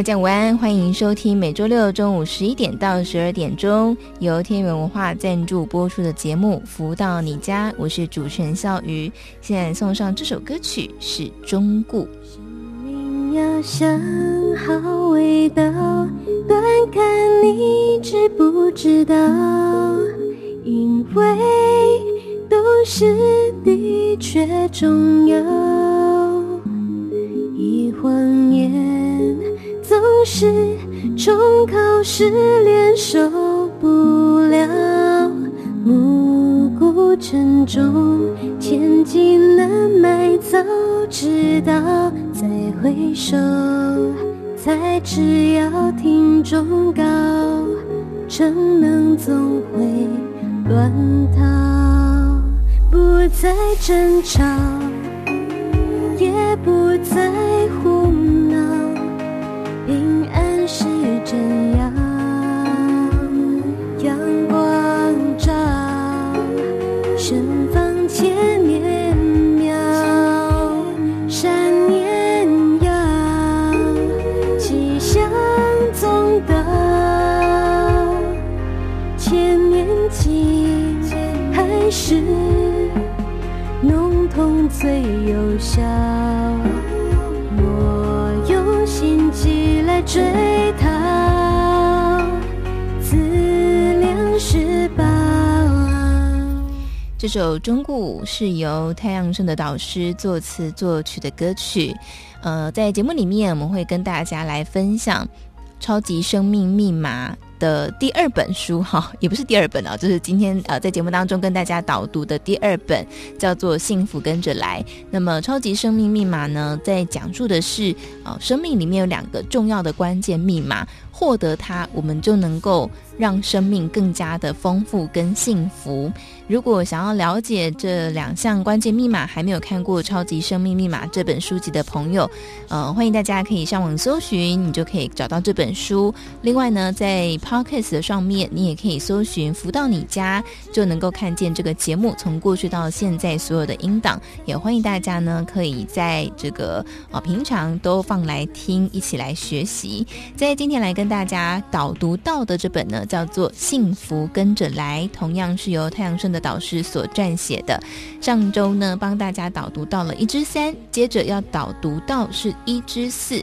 大家午安，欢迎收听每周六中午十一点到十二点钟由天元文化赞助播出的节目《福到你家》，我是主持人笑瑜。现在送上这首歌曲是《忠固》。生命要想好味道，端看你知不知道，因为都是的确重要，一谎言。总是重考失恋受不了，暮鼓晨钟，千金难买，早知道再回首，才知要听忠告，逞能总会乱套，不再争吵，也不再胡正阳，阳光照，盛放千年庙，善念耀，吉祥总到，千年情还是浓痛最有效，莫用心机来追。这首《中固》是由太阳盛德导师作词作曲的歌曲。呃，在节目里面，我们会跟大家来分享《超级生命密码》的第二本书，哈，也不是第二本啊，就是今天呃在节目当中跟大家导读的第二本，叫做《幸福跟着来》。那么《超级生命密码》呢，在讲述的是啊、生命里面有两个重要的关键密码，获得它，我们就能够让生命更加的丰富跟幸福。如果想要了解这两项关键密码，还没有看过《超级生命密码》这本书籍的朋友，呃，欢迎大家可以上网搜寻，你就可以找到这本书。另外呢，在 Podcast 的上面，你也可以搜寻“福到你家”，就能够看见这个节目从过去到现在所有的音档。也欢迎大家呢，可以在这个呃平常都放来听，一起来学习。在今天来跟大家导读到的这本呢，叫做《幸福跟着来》，同样是由太阳盛德导师所撰写的，上周呢帮大家导读到了一之三，接着要导读到是一之四。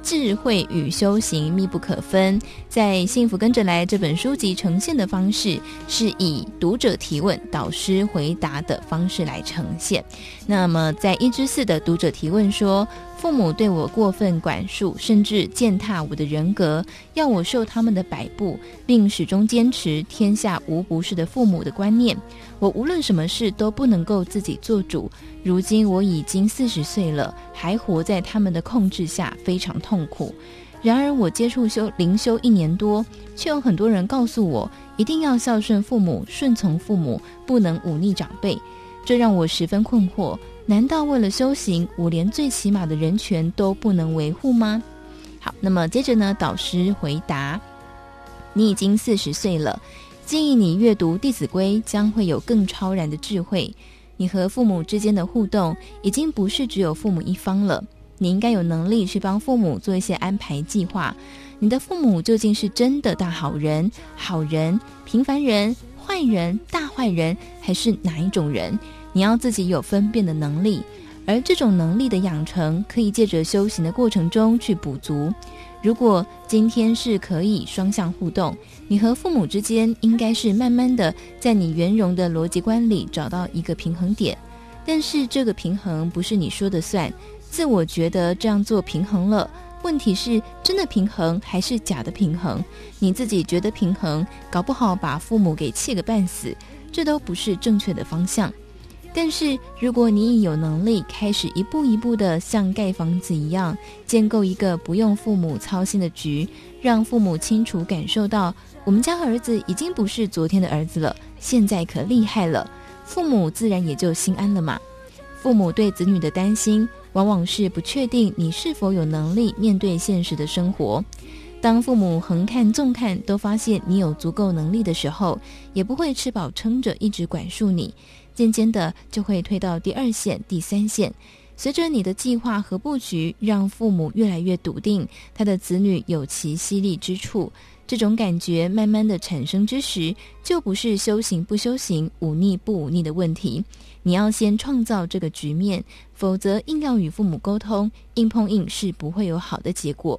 智慧与修行密不可分，在《幸福跟着来》这本书籍呈现的方式，是以读者提问、导师回答的方式来呈现。那么，在一至四的读者提问说：父母对我过分管束，甚至践踏我的人格，要我受他们的摆布，并始终坚持天下无不是的父母的观念。我无论什么事都不能够自己做主。如今我已经四十岁了，还活在他们的控制下，非常痛苦。然而我接触修灵修一年多，却有很多人告诉我，一定要孝顺父母、顺从父母，不能忤逆长辈。这让我十分困惑。难道为了修行，我连最起码的人权都不能维护吗？好，那么接着呢，导师回答：你已经四十岁了。建议你阅读《弟子规》，将会有更超然的智慧。你和父母之间的互动，已经不是只有父母一方了。你应该有能力去帮父母做一些安排计划。你的父母究竟是真的大好人、好人、平凡人、坏人、大坏人，还是哪一种人？你要自己有分辨的能力。而这种能力的养成，可以借着修行的过程中去补足。如果今天是可以双向互动，你和父母之间应该是慢慢的在你圆融的逻辑观里找到一个平衡点。但是这个平衡不是你说的算，自我觉得这样做平衡了。问题是真的平衡还是假的平衡？你自己觉得平衡，搞不好把父母给气个半死，这都不是正确的方向。但是，如果你已有能力开始一步一步的像盖房子一样建构一个不用父母操心的局，让父母清楚感受到我们家儿子已经不是昨天的儿子了，现在可厉害了，父母自然也就心安了嘛。父母对子女的担心，往往是不确定你是否有能力面对现实的生活。当父母横看纵看都发现你有足够能力的时候，也不会吃饱撑着一直管束你。渐渐的就会退到第二线、第三线。随着你的计划和布局，让父母越来越笃定他的子女有其犀利之处。这种感觉慢慢的产生之时，就不是修行不修行、忤逆不忤逆的问题。你要先创造这个局面，否则硬要与父母沟通，硬碰硬是不会有好的结果。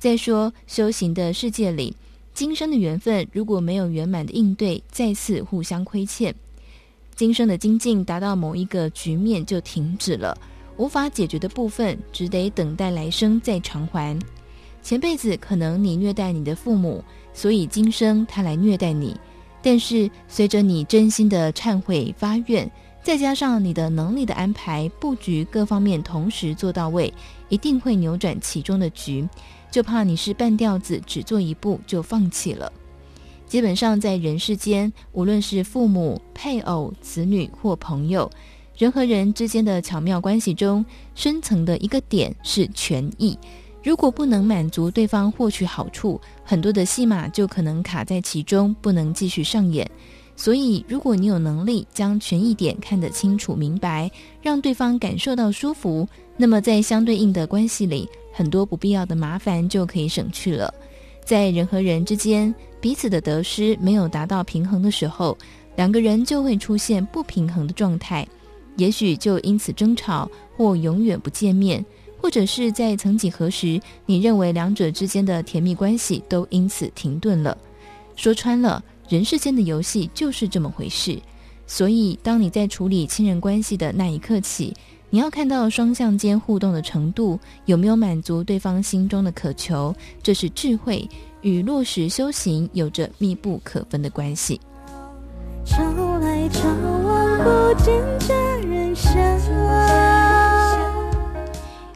再说，修行的世界里，今生的缘分如果没有圆满的应对，再次互相亏欠。今生的精进达到某一个局面就停止了，无法解决的部分只得等待来生再偿还。前辈子可能你虐待你的父母，所以今生他来虐待你。但是随着你真心的忏悔发愿，再加上你的能力的安排布局各方面同时做到位，一定会扭转其中的局。就怕你是半吊子，只做一步就放弃了。基本上，在人世间，无论是父母、配偶、子女或朋友，人和人之间的巧妙关系中，深层的一个点是权益。如果不能满足对方获取好处，很多的戏码就可能卡在其中，不能继续上演。所以，如果你有能力将权益点看得清楚明白，让对方感受到舒服，那么在相对应的关系里，很多不必要的麻烦就可以省去了。在人和人之间，彼此的得失没有达到平衡的时候，两个人就会出现不平衡的状态，也许就因此争吵，或永远不见面，或者是在曾几何时，你认为两者之间的甜蜜关系都因此停顿了。说穿了，人世间的游戏就是这么回事。所以，当你在处理亲人关系的那一刻起，你要看到双向间互动的程度有没有满足对方心中的渴求，这是智慧与落实修行有着密不可分的关系。朝来朝往不见佳人笑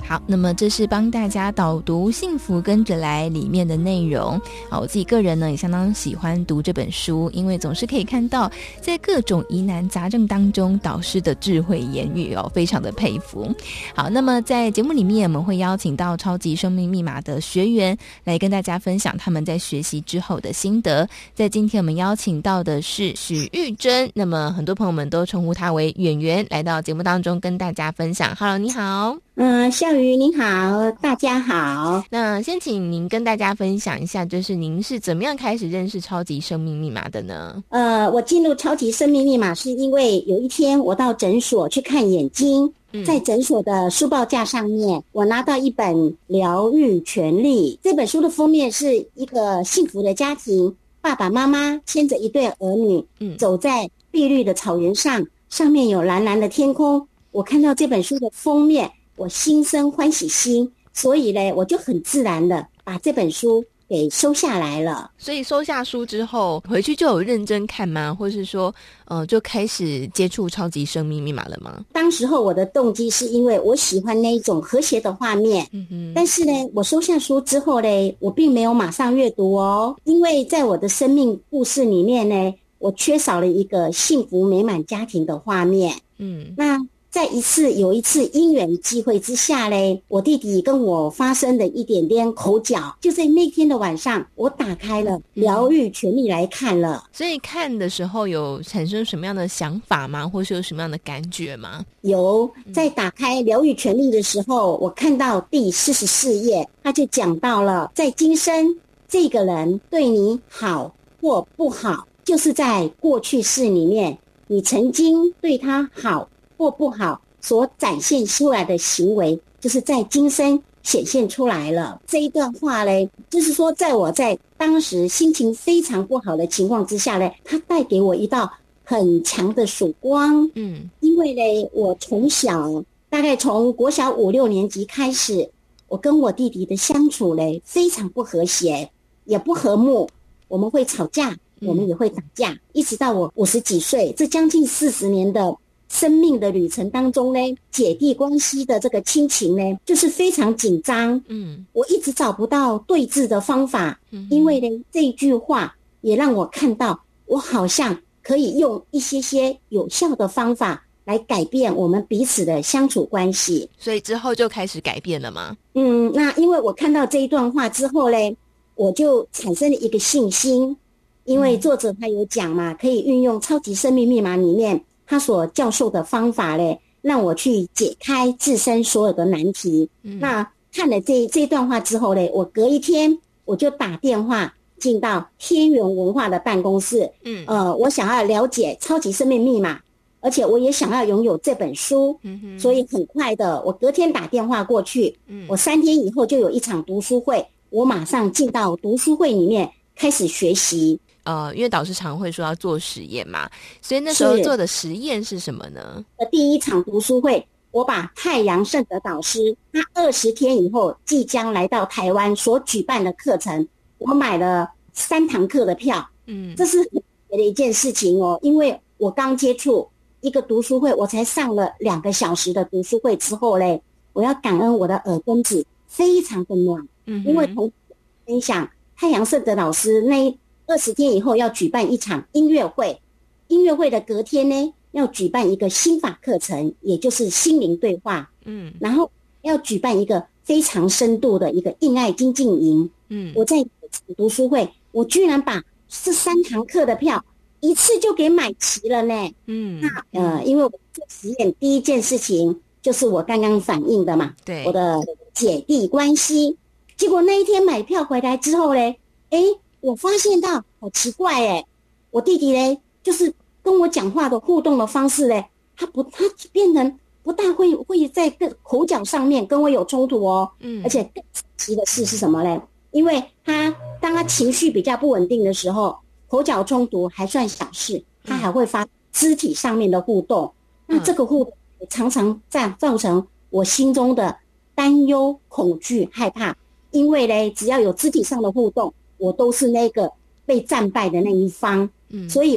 好，那么这是帮大家导读《幸福跟着来》里面的内容。好，我自己个人呢也相当喜欢读这本书，因为总是可以看到在各种疑难杂症当中导师的智慧言语哦，非常的佩服。好，那么在节目里面我们会邀请到超级生命密码的学员来跟大家分享他们在学习之后的心得。在今天我们邀请到的是许玉珍，那么很多朋友们都称呼她为演员，来到节目当中跟大家分享。Hello，你好。嗯，笑瑜您好，大家好。那先请您跟大家分享一下，就是您是怎么样开始认识超级生命密码的呢？呃，我进入超级生命密码是因为有一天我到诊所去看眼睛，嗯、在诊所的书报架上面，我拿到一本《疗愈权利》这本书的封面是一个幸福的家庭，爸爸妈妈牵着一对儿女，嗯，走在碧绿的草原上，上面有蓝蓝的天空。我看到这本书的封面。我心生欢喜心，所以呢，我就很自然的把这本书给收下来了。所以收下书之后，回去就有认真看吗？或是说，呃，就开始接触超级生命密码了吗？当时候我的动机是因为我喜欢那一种和谐的画面。嗯哼。但是呢，我收下书之后呢，我并没有马上阅读哦，因为在我的生命故事里面呢，我缺少了一个幸福美满家庭的画面。嗯，那。在一次有一次因缘机会之下嘞，我弟弟跟我发生的一点点口角，就在那天的晚上，我打开了疗愈权利来看了。嗯。所以看的时候有产生什么样的想法吗？或是有什么样的感觉吗？有，在打开疗愈权利的时候，我看到第四十四页，他就讲到了，在今生这个人对你好或不好，就是在过去式里面你曾经对他好。或不好所展现出来的行为，就是在今生显现出来了。这一段话嘞，就是说，在我在当时心情非常不好的情况之下嘞，它带给我一道很强的曙光。嗯，因为嘞，我从小大概从国小五六年级开始，我跟我弟弟的相处嘞非常不和谐，也不和睦，我们会吵架，我们也会打架，一直到我五十几岁，这将近四十年的。生命的旅程当中呢，姐弟关系的这个亲情呢，就是非常紧张。嗯，我一直找不到对峙的方法，因为呢，这句话也让我看到，我好像可以用一些些有效的方法来改变我们彼此的相处关系。所以之后就开始改变了吗？嗯，那因为我看到这一段话之后呢，我就产生了一个信心，因为作者他有讲嘛，可以运用超级生命密码里面。他所教授的方法嘞，让我去解开自身所有的难题。嗯、那看了这这段话之后嘞，我隔一天我就打电话进到天元文化的办公室。嗯，呃，我想要了解超级生命密码，而且我也想要拥有这本书。所以很快的，我隔天打电话过去。嗯，我三天以后就有一场读书会，我马上进到读书会里面开始学习。呃，因为导师常会说要做实验嘛，所以那时候做的实验是什么呢？第一场读书会，我把太阳圣德导师他二十天以后即将来到台湾所举办的课程，我买了三堂课的票。嗯，这是很特别的一件事情哦，因为我刚接触一个读书会，我才上了两个小时的读书会之后嘞，我要感恩我的耳根子非常的暖。嗯，因为同分享太阳圣德老师那。二十天以后要举办一场音乐会，音乐会的隔天呢，要举办一个心法课程，也就是心灵对话。嗯，然后要举办一个非常深度的一个印爱精进营。嗯，我在读书会，我居然把这三堂课的票一次就给买齐了呢。嗯，那呃，因为我做实验第一件事情就是我刚刚反映的嘛，对，我的姐弟关系。结果那一天买票回来之后呢，哎。我发现到好奇怪诶，我弟弟嘞，就是跟我讲话的互动的方式嘞，他不，他变成不大会会在个口角上面跟我有冲突哦。嗯，而且更神奇的事是什么嘞？因为他当他情绪比较不稳定的时候，口角冲突还算小事，他还会发肢体上面的互动。那这个互动也常常在造成我心中的担忧、恐惧、害怕，因为嘞，只要有肢体上的互动。我都是那个被战败的那一方，嗯，所以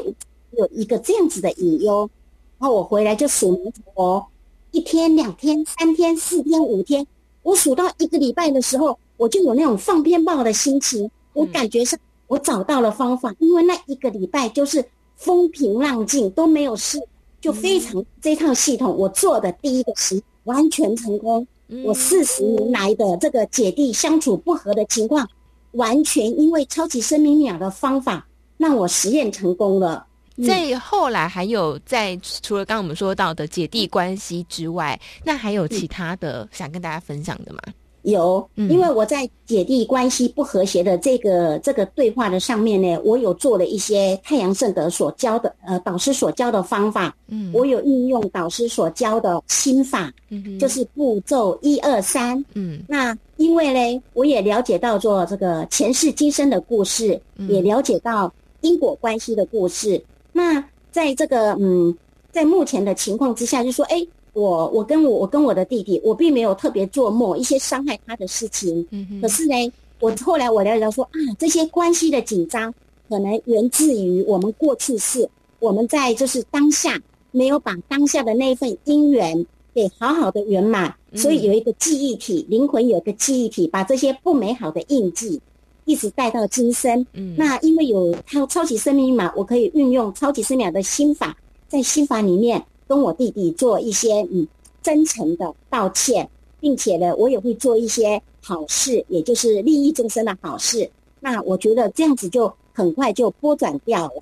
有一个这样子的隐忧，然后我回来就数牛头，一天、两天、三天、四天、五天，我数到一个礼拜的时候，我就有那种放鞭炮的心情，我感觉是我找到了方法，因为那一个礼拜就是风平浪静都没有事，就非常这套系统我做的第一个实完全成功，我四十年来的这个姐弟相处不和的情况。完全因为超级生命鸟的方法，让我实验成功了。在后来还有在除了刚刚我们说到的姐弟关系之外，那还有其他的想跟大家分享的吗？有，因为我在姐弟关系不和谐的这个这个对话的上面呢，我有做了一些太阳圣德所教的呃导师所教的方法，嗯，我有运用导师所教的心法，嗯，就是步骤一二三，嗯，那因为呢，我也了解到做这个前世今生的故事，也了解到因果关系的故事，那在这个嗯，在目前的情况之下，就说哎。我我跟我我跟我的弟弟，我并没有特别做某一些伤害他的事情。嗯哼。可是呢，我后来我了解到说啊，这些关系的紧张，可能源自于我们过去是我们在就是当下没有把当下的那份因缘给好好的圆满，所以有一个记忆体，灵魂有一个记忆体，把这些不美好的印记一直带到今生。嗯。那因为有超超级生命密码，我可以运用超级生命的心法，在心法里面。跟我弟弟做一些嗯真诚的道歉，并且呢，我也会做一些好事，也就是利益众生的好事。那我觉得这样子就很快就拨转掉了。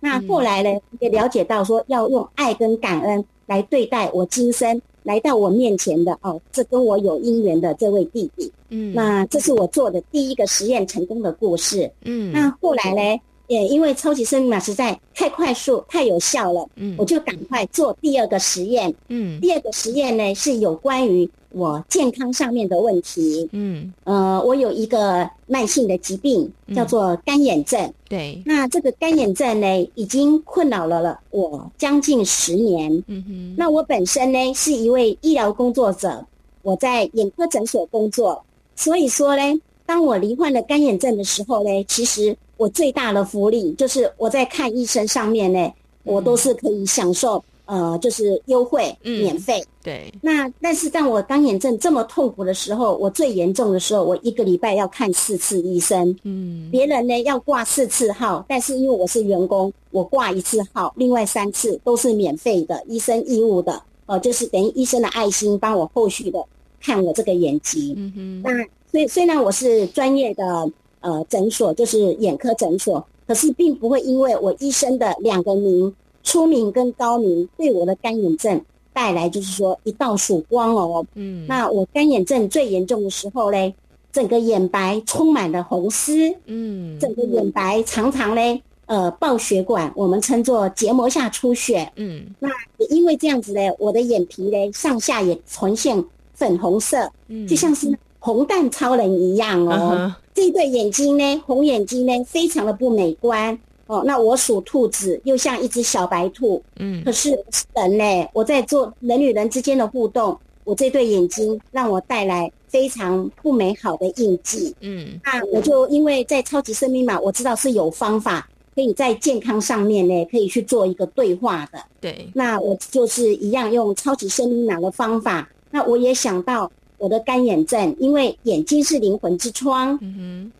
那后来呢，也了解到说要用爱跟感恩来对待我今生来到我面前的哦，这跟我有姻缘的这位弟弟。嗯，那这是我做的第一个实验成功的故事。嗯，那后来呢？也因为超级生命码实在太快速、太有效了，嗯，我就赶快做第二个实验，嗯，第二个实验呢是有关于我健康上面的问题，嗯，呃，我有一个慢性的疾病叫做干眼症，嗯、对，那这个干眼症呢已经困扰了了我将近十年，嗯哼，那我本身呢是一位医疗工作者，我在眼科诊所工作，所以说呢，当我罹患了干眼症的时候呢，其实。我最大的福利就是我在看医生上面呢，我都是可以享受呃，就是优惠、嗯、免费。对。那但是当我干眼症这么痛苦的时候，我最严重的时候，我一个礼拜要看四次医生。嗯。别人呢要挂四次号，但是因为我是员工，我挂一次号，另外三次都是免费的，医生义务的。哦、呃，就是等于医生的爱心帮我后续的看我这个眼疾。嗯哼。那所以虽然我是专业的呃诊所，就是眼科诊所，可是并不会因为我医生的两个名。出名跟高名对我的干眼症带来就是说一道曙光哦。嗯，那我干眼症最严重的时候嘞，整个眼白充满了红丝。嗯，整个眼白常常嘞，呃，爆血管，我们称作结膜下出血。嗯，那也因为这样子嘞，我的眼皮嘞上下也呈现粉红色，嗯，就像是红蛋超人一样哦。Uh huh. 这对眼睛呢，红眼睛呢，非常的不美观。哦，那我属兔子，又像一只小白兔。嗯，可是人呢？我在做人与人之间的互动，我这对眼睛让我带来非常不美好的印记。嗯，那我就因为在超级生命码，我知道是有方法可以在健康上面呢，可以去做一个对话的。对，那我就是一样用超级生命码的方法。那我也想到我的干眼症，因为眼睛是灵魂之窗。嗯哼。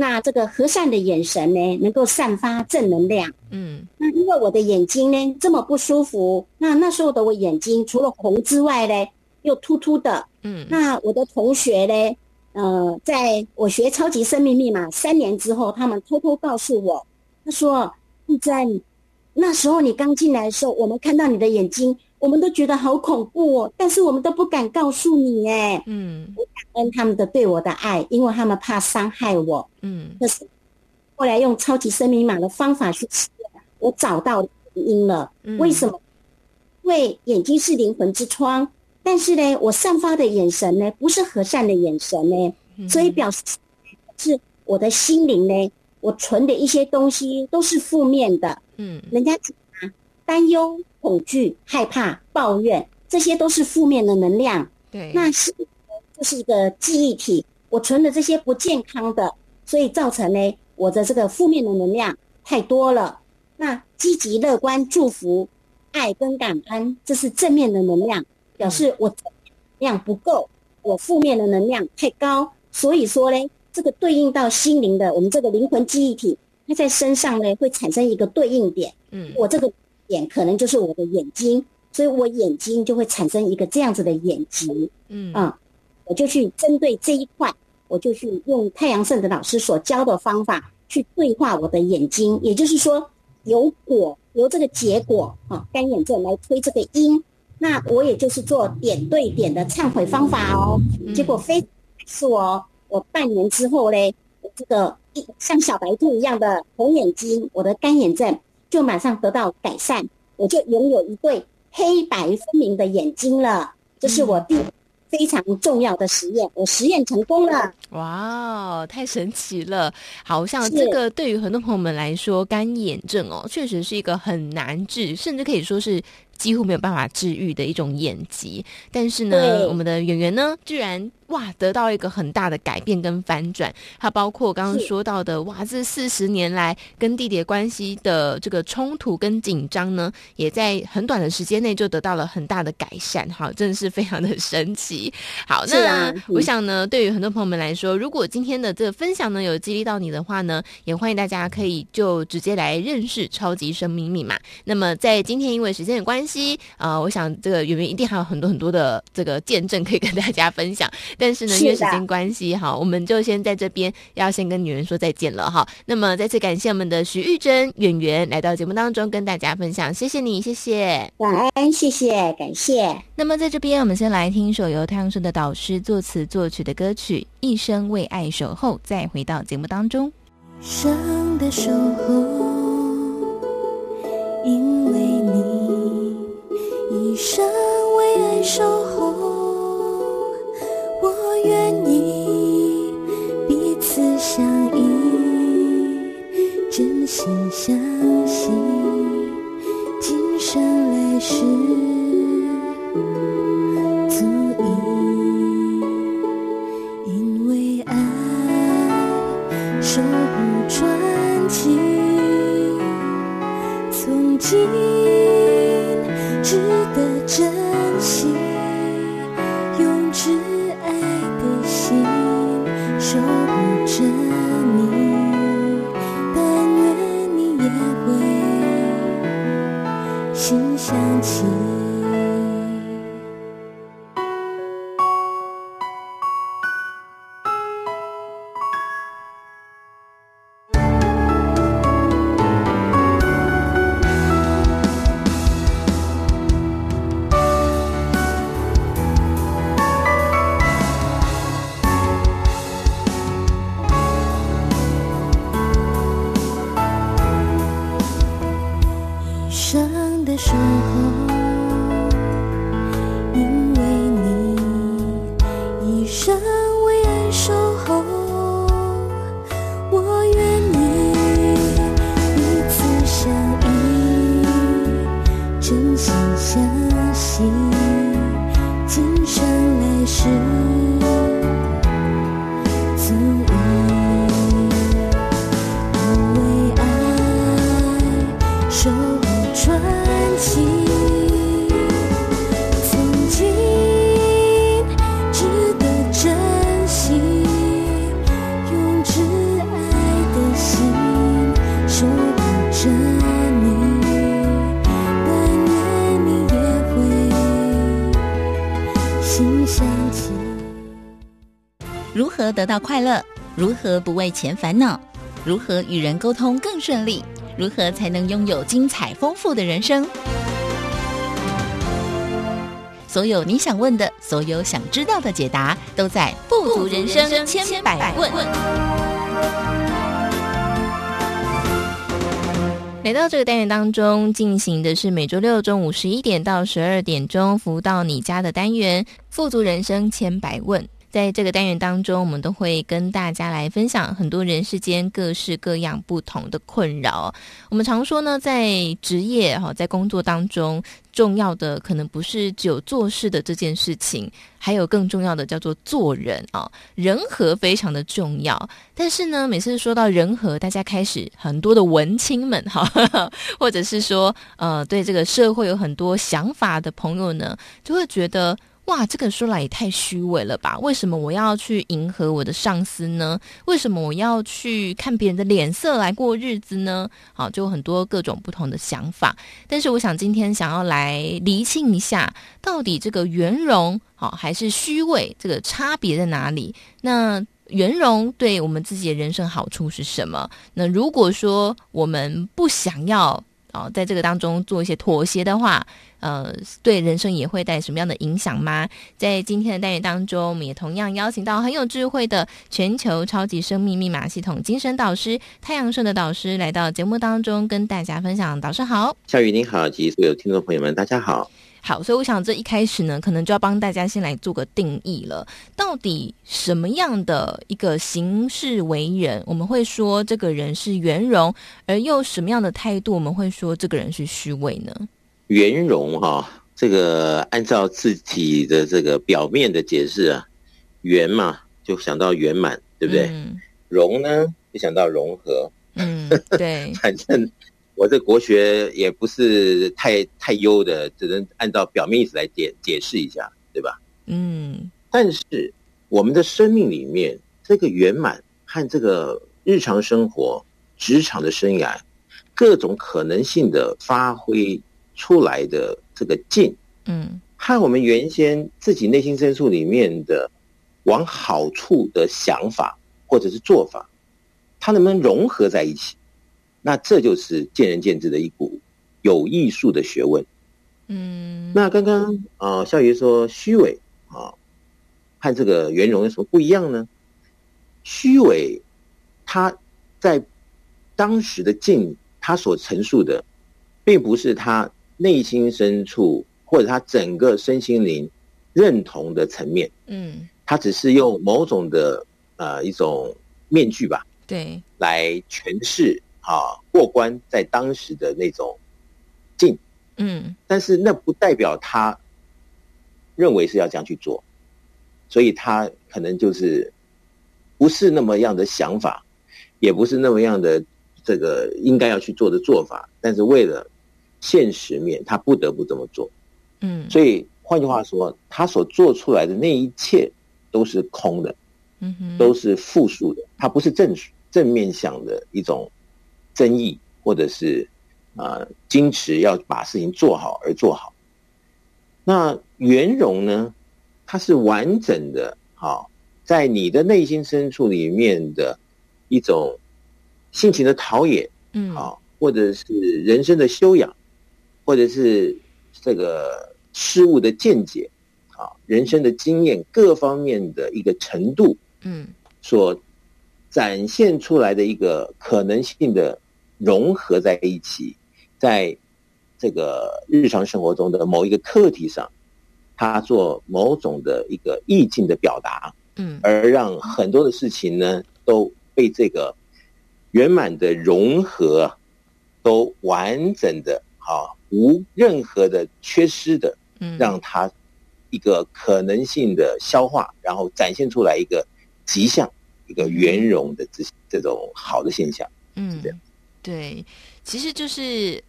那这个和善的眼神呢，能够散发正能量。嗯，那因为我的眼睛呢这么不舒服，那那时候的我眼睛除了红之外呢，又突突的。嗯，那我的同学呢，呃，在我学超级生命密码三年之后，他们偷偷告诉我，他说：“玉珍，那时候你刚进来的时候，我们看到你的眼睛。”我们都觉得好恐怖哦，但是我们都不敢告诉你哎。嗯，我感恩他们的对我的爱，因为他们怕伤害我。嗯，可是后来用超级生命码的方法去实验，我找到原因了。嗯，为什么？因为眼睛是灵魂之窗，但是呢，我散发的眼神呢，不是和善的眼神呢，嗯，所以表示是我的心灵呢，我存的一些东西都是负面的。嗯，人家担忧。恐惧、害怕、抱怨，这些都是负面的能量。对，那是就是一个记忆体，我存的这些不健康的，所以造成呢，我的这个负面的能量太多了。那积极、乐观、祝福、爱跟感恩，这是正面的能量，表示我能量不够，我负面的能量太高。所以说呢，这个对应到心灵的，我们这个灵魂记忆体，它在身上呢会产生一个对应点。嗯，我这个。眼可能就是我的眼睛，所以我眼睛就会产生一个这样子的眼疾。嗯啊、嗯，我就去针对这一块，我就去用太阳圣的老师所教的方法去对话我的眼睛，也就是说由果由这个结果啊干眼症来推这个因，那我也就是做点对点的忏悔方法哦。结果非是我我半年之后嘞，这个一像小白兔一样的红眼睛，我的干眼症。就马上得到改善，我就拥有一对黑白分明的眼睛了。这是我第非常重要的实验，我实验成功了。哇，太神奇了！好像这个对于很多朋友们来说，干眼症哦，确实是一个很难治，甚至可以说是。几乎没有办法治愈的一种眼疾，但是呢，我们的圆圆呢，居然哇得到一个很大的改变跟反转。它包括刚刚说到的，哇，这四十年来跟弟弟关系的这个冲突跟紧张呢，也在很短的时间内就得到了很大的改善。好，真的是非常的神奇。好，那、我想呢，对于很多朋友们来说，如果今天的这个分享呢有激励到你的话呢，也欢迎大家可以就直接来认识超级生命密码。那么在今天因为时间的关系。啊、呃，我想这个圆圆一定还有很多很多的这个见证可以跟大家分享，但是呢，因为时间关系哈，我们就先在这边要先跟女人说再见了哈。那么再次感谢我们的徐玉珍演员来到节目当中跟大家分享，谢谢你，谢谢，晚安，谢谢，感谢。那么在这边，我们先来听一首由太阳盛德导师作词作曲的歌曲《一生为爱守候》，再回到节目当中。一生的守候，因为你。一生为爱守候，我愿意彼此相依，真心相信，今生来世足矣。因为爱守护传奇，从今。得珍惜得到快乐，如何不为钱烦恼？如何与人沟通更顺利？如何才能拥有精彩丰富的人生？所有你想问的，所有想知道的解答，都在《富足人生千百问》。来到这个单元当中，进行的是每周六中午十一点到十二点钟服务到你家的单元《富足人生千百问》。在这个单元当中，我们都会跟大家来分享很多人世间各式各样不同的困扰。我们常说呢，在职业哈，在工作当中，重要的可能不是只有做事的这件事情，还有更重要的叫做做人啊，人和非常的重要。但是呢，每次说到人和，大家开始很多的文青们哈，或者是说呃，对这个社会有很多想法的朋友呢，就会觉得。哇，这个说来也太虚伪了吧？为什么我要去迎合我的上司呢？为什么我要去看别人的脸色来过日子呢？好，就很多各种不同的想法。但是我想今天想要来厘清一下，到底这个圆融好还是虚伪，这个差别在哪里？那圆融对我们自己的人生好处是什么？那如果说我们不想要哦，在这个当中做一些妥协的话，呃，对人生也会带什么样的影响吗？在今天的单元当中，我们也同样邀请到很有智慧的全球超级生命密码系统精神导师太阳社的导师来到节目当中，跟大家分享。导师好，夏雨您好，及所有听众朋友们，大家好。好，所以我想这一开始呢，可能就要帮大家先来做个定义了。到底什么样的一个行事为人，我们会说这个人是圆融，而又什么样的态度，我们会说这个人是虚伪呢？圆融哈，这个按照自己的这个表面的解释啊，圆嘛就想到圆满，对不对？嗯、融呢就想到融合。嗯，对。反正我这国学也不是太太优的，只能按照表面意思来解解释一下，对吧？嗯。但是我们的生命里面，这个圆满和这个日常生活、职场的生涯，各种可能性的发挥。出来的这个劲，嗯，和我们原先自己内心深处里面的往好处的想法或者是做法，它能不能融合在一起？那这就是见仁见智的一股有艺术的学问。嗯，那刚刚啊，笑爷说虚伪啊，和这个圆融有什么不一样呢？虚伪，他在当时的境，他所陈述的，并不是他。内心深处，或者他整个身心灵认同的层面，嗯，他只是用某种的呃一种面具吧，对，来诠释啊过关在当时的那种境，嗯，但是那不代表他认为是要这样去做，所以他可能就是不是那么样的想法，也不是那么样的这个应该要去做的做法，但是为了。现实面，他不得不这么做。嗯，所以换句话说，他所做出来的那一切都是空的，嗯哼，都是负数的，它不是正正面向的一种争议，或者是啊、呃、坚持要把事情做好而做好。那圆融呢？它是完整的，好，在你的内心深处里面的一种性情的陶冶，嗯，好，或者是人生的修养，或者是这个事物的见解，啊，人生的经验各方面的一个程度，嗯，所展现出来的一个可能性的融合在一起，在这个日常生活中的某一个课题上。他做某种的一个意境的表达，嗯，而让很多的事情呢都被这个圆满的融合，都完整的啊，无任何的缺失的，嗯，让它一个可能性的消化，然后展现出来一个吉象，一个圆融的这这种好的现象，嗯，是这样，对，其实就是。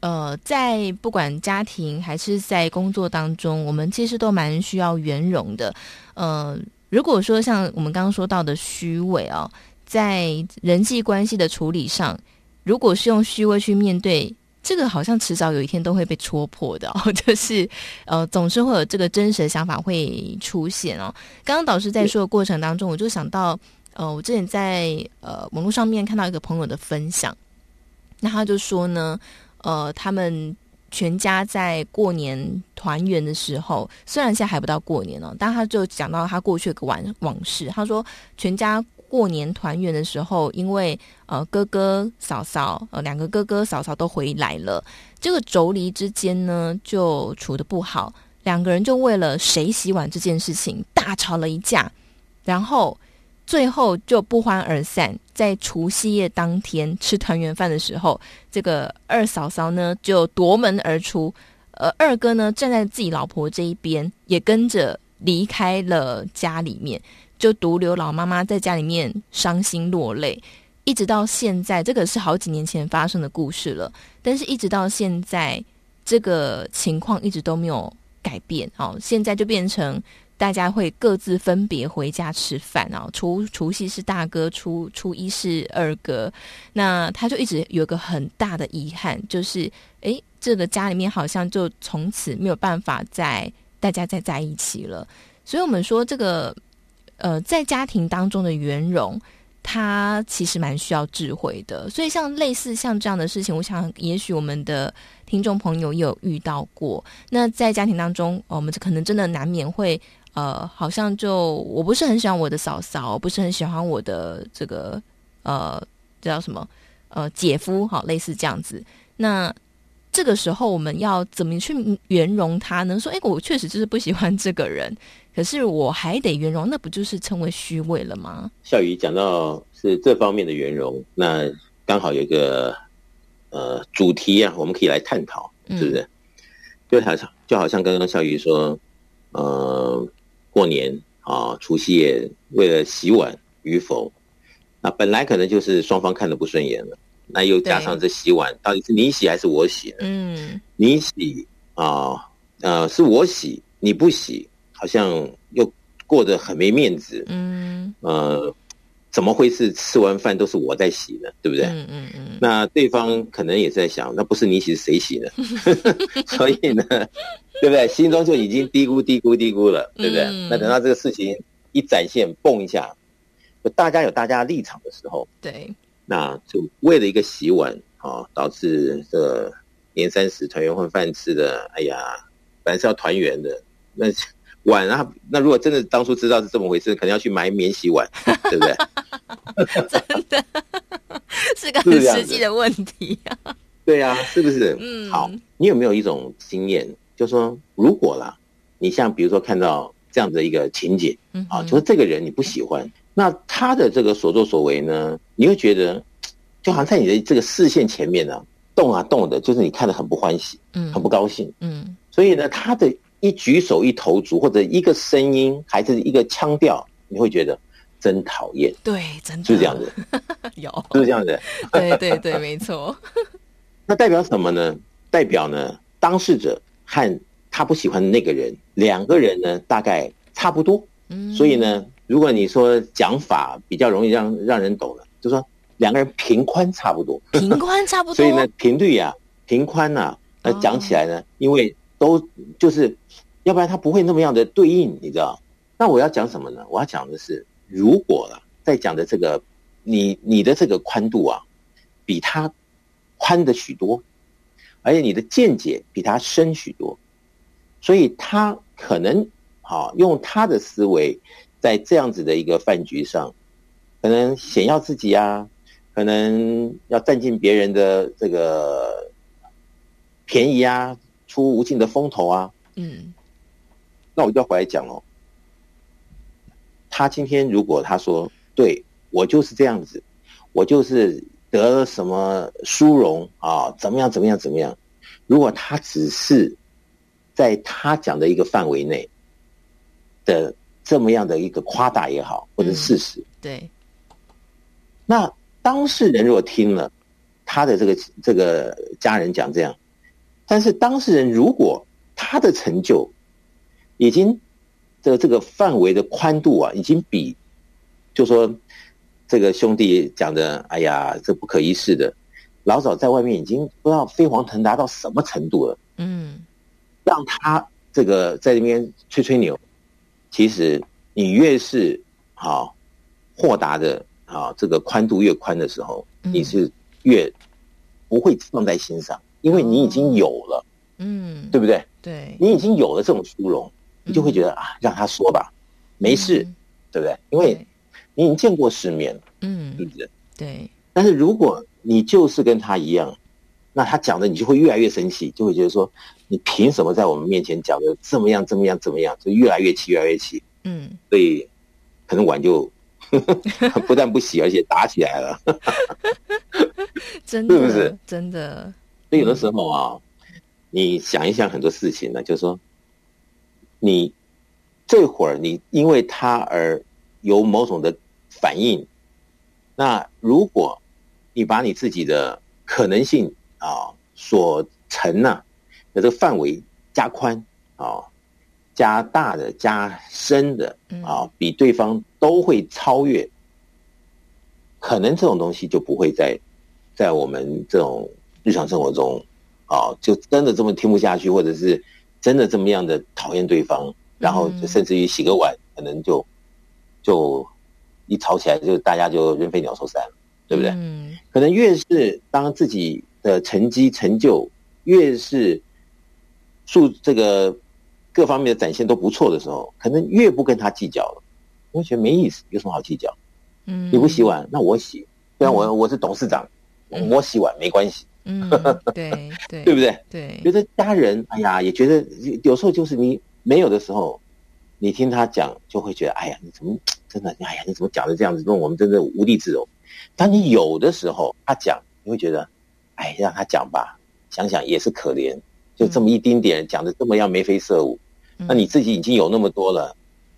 呃，在不管家庭还是在工作当中，我们其实都蛮需要圆融的。呃，如果说像我们刚刚说到的虚伪哦，在人际关系的处理上，如果是用虚伪去面对，这个好像迟早有一天都会被戳破的哦。就是呃，总是会有这个真实的想法会出现哦。刚刚导师在说的过程当中，我就想到，呃，我之前在呃网络上面看到一个朋友的分享，那他就说呢。呃，他们全家在过年团圆的时候，虽然现在还不到过年了，但他就讲到他过去的往往事。他说，全家过年团圆的时候，因为呃哥哥嫂嫂呃两个哥哥嫂嫂都回来了，这个妯娌之间呢就处得不好，两个人就为了谁洗碗这件事情大吵了一架，然后。最后就不欢而散。在除夕夜当天吃团圆饭的时候，这个二嫂嫂呢就夺门而出，而二哥呢站在自己老婆这一边，也跟着离开了家里面，就独留老妈妈在家里面伤心落泪。一直到现在，这个是好几年前发生的故事了，但是一直到现在，这个情况一直都没有改变。哦，现在就变成。大家会各自分别回家吃饭啊，除除夕是大哥，初初一是二哥，那他就一直有个很大的遗憾，就是诶，这个家里面好像就从此没有办法再大家再在一起了。所以，我们说这个呃，在家庭当中的圆融，它其实蛮需要智慧的。所以，像类似像这样的事情，我想也许我们的听众朋友也有遇到过。那在家庭当中，我们可能真的难免会。呃，好像就我不是很喜欢我的嫂嫂，不是很喜欢我的这个呃，叫什么呃姐夫，好类似这样子。那这个时候我们要怎么去圆融他呢？说，哎，我确实就是不喜欢这个人，可是我还得圆融，那不就是称为虚伪了吗？笑宇讲到是这方面的圆融，那刚好有一个呃主题啊，我们可以来探讨，是不是？嗯、就好像就好像刚刚笑宇说，呃。过年啊，除夕夜为了洗碗与否，那本来可能就是双方看的不顺眼了，那又加上这洗碗，到底是你洗还是我洗呢？嗯，你洗啊，呃，是我洗，你不洗，好像又过得很没面子。嗯，呃。怎么会是吃完饭都是我在洗呢？对不对？嗯嗯嗯。那对方可能也在想，那不是你洗是谁洗呢？所以呢，对不对？心中就已经嘀咕嘀咕嘀咕了，对不对？嗯、那等到这个事情一展现，蹦一下，就大家有大家的立场的时候，对，那就为了一个洗碗啊，导致这个年三十团圆混饭吃的，哎呀，本来是要团圆的，那。碗啊，那如果真的当初知道是这么回事，可能要去买免洗碗，对不对？真的是个很实际的问题啊。对呀、啊，是不是？嗯。好，你有没有一种经验，就是说，如果啦，你像比如说看到这样的一个情景，嗯、啊，就是这个人你不喜欢，那他的这个所作所为呢，你会觉得就好像在你的这个视线前面呢、啊，动啊动的，就是你看得很不欢喜，嗯，很不高兴，嗯。所以呢，他的。一举手一投足，或者一个声音，还是一个腔调，你会觉得真讨厌。对，真的是这样子。有，是这样子。对对对，没错。那代表什么呢？代表呢，当事者和他不喜欢的那个人，两个人呢大概差不多。嗯，所以呢，如果你说讲法比较容易让让人懂了，就说两个人平宽差不多，平宽差不多。所以呢，频率啊，平宽啊，那讲起来呢，哦、因为都就是，要不然他不会那么样的对应，你知道？那我要讲什么呢？我要讲的是，如果啊，在讲的这个你你的这个宽度啊，比他宽的许多，而且你的见解比他深许多，所以他可能啊，用他的思维，在这样子的一个饭局上，可能显耀自己啊，可能要占尽别人的这个便宜啊，出无尽的风头啊，嗯，那我就要回来讲喽。他今天如果他说，对，我就是这样子，我就是得了什么殊荣啊，怎么样怎么样怎么样？如果他只是在他讲的一个范围内的这么样的一个夸大也好，或者事实，嗯、对，那当事人如果听了他的这个这个家人讲这样，但是当事人如果他的成就已经。的这个范围的宽度啊，已经比，就说这个兄弟讲的，哎呀，这不可一世的，老早在外面已经不知道飞黄腾达到什么程度了。嗯，让他这个在那边吹吹牛，其实你越是啊豁达的啊，这个宽度越宽的时候，你是越不会放在心上，因为你已经有了，嗯，对不对？对，你已经有了这种殊荣。你就会觉得啊，让他说吧，没事，嗯、对不对？因为你已经见过世面了，嗯，对不对？对。但是如果你就是跟他一样，那他讲的你就会越来越生气，就会觉得说，你凭什么在我们面前讲的这么样、这么样、怎么样，就越来越气、越来越气。嗯。所以可能碗就 不但不洗，而且打起来了。真的？是不是？真的。所以有的时候啊，你想一想很多事情呢，就是说。你这会儿你因为他而有某种的反应，那如果你把你自己的可能性啊所成呢的这个范围加宽啊加大的加深的啊比对方都会超越，可能这种东西就不会在在我们这种日常生活中啊就真的这么听不下去，或者是。真的这么样的讨厌对方，然后就甚至于洗个碗，可能就就一吵起来，就大家就人飞鸟兽散了，对不对？嗯，可能越是当自己的成绩成就越是数这个各方面的展现都不错的时候，可能越不跟他计较了，我觉得没意思，有什么好计较？嗯，你不洗碗，那我洗，虽然我我是董事长，我洗碗没关系。嗯，对对，对不对？对，觉得家人，哎呀，也觉得有时候就是你没有的时候，你听他讲，就会觉得，哎呀，你怎么真的？哎呀，你怎么讲的这样子，让我们真的无地自容。当你有的时候，他讲，你会觉得，哎，让他讲吧，想想也是可怜，就这么一丁点，讲的这么样眉飞色舞。那你自己已经有那么多了，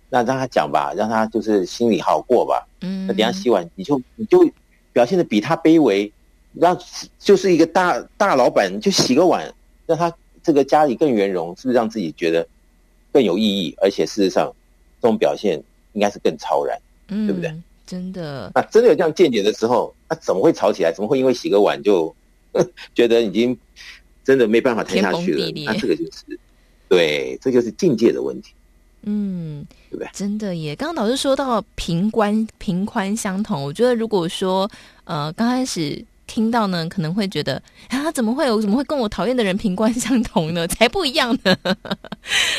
那让他讲吧，让他就是心里好过吧。嗯，那等下洗碗，你就你就表现的比他卑微。让就是一个大大老板，就洗个碗，让他这个家里更圆融，是不是让自己觉得更有意义？而且事实上，这种表现应该是更超然，嗯，对不对？真的，啊真的有这样见解的时候，那怎么会吵起来？怎么会因为洗个碗就觉得已经真的没办法谈下去了？那这个就是对，这就是境界的问题，嗯，对不对？真的耶。刚刚老师说到平宽平宽相同，我觉得如果说呃刚开始。听到呢，可能会觉得啊，怎么会有？怎么会跟我讨厌的人评观相同呢？才不一样呢！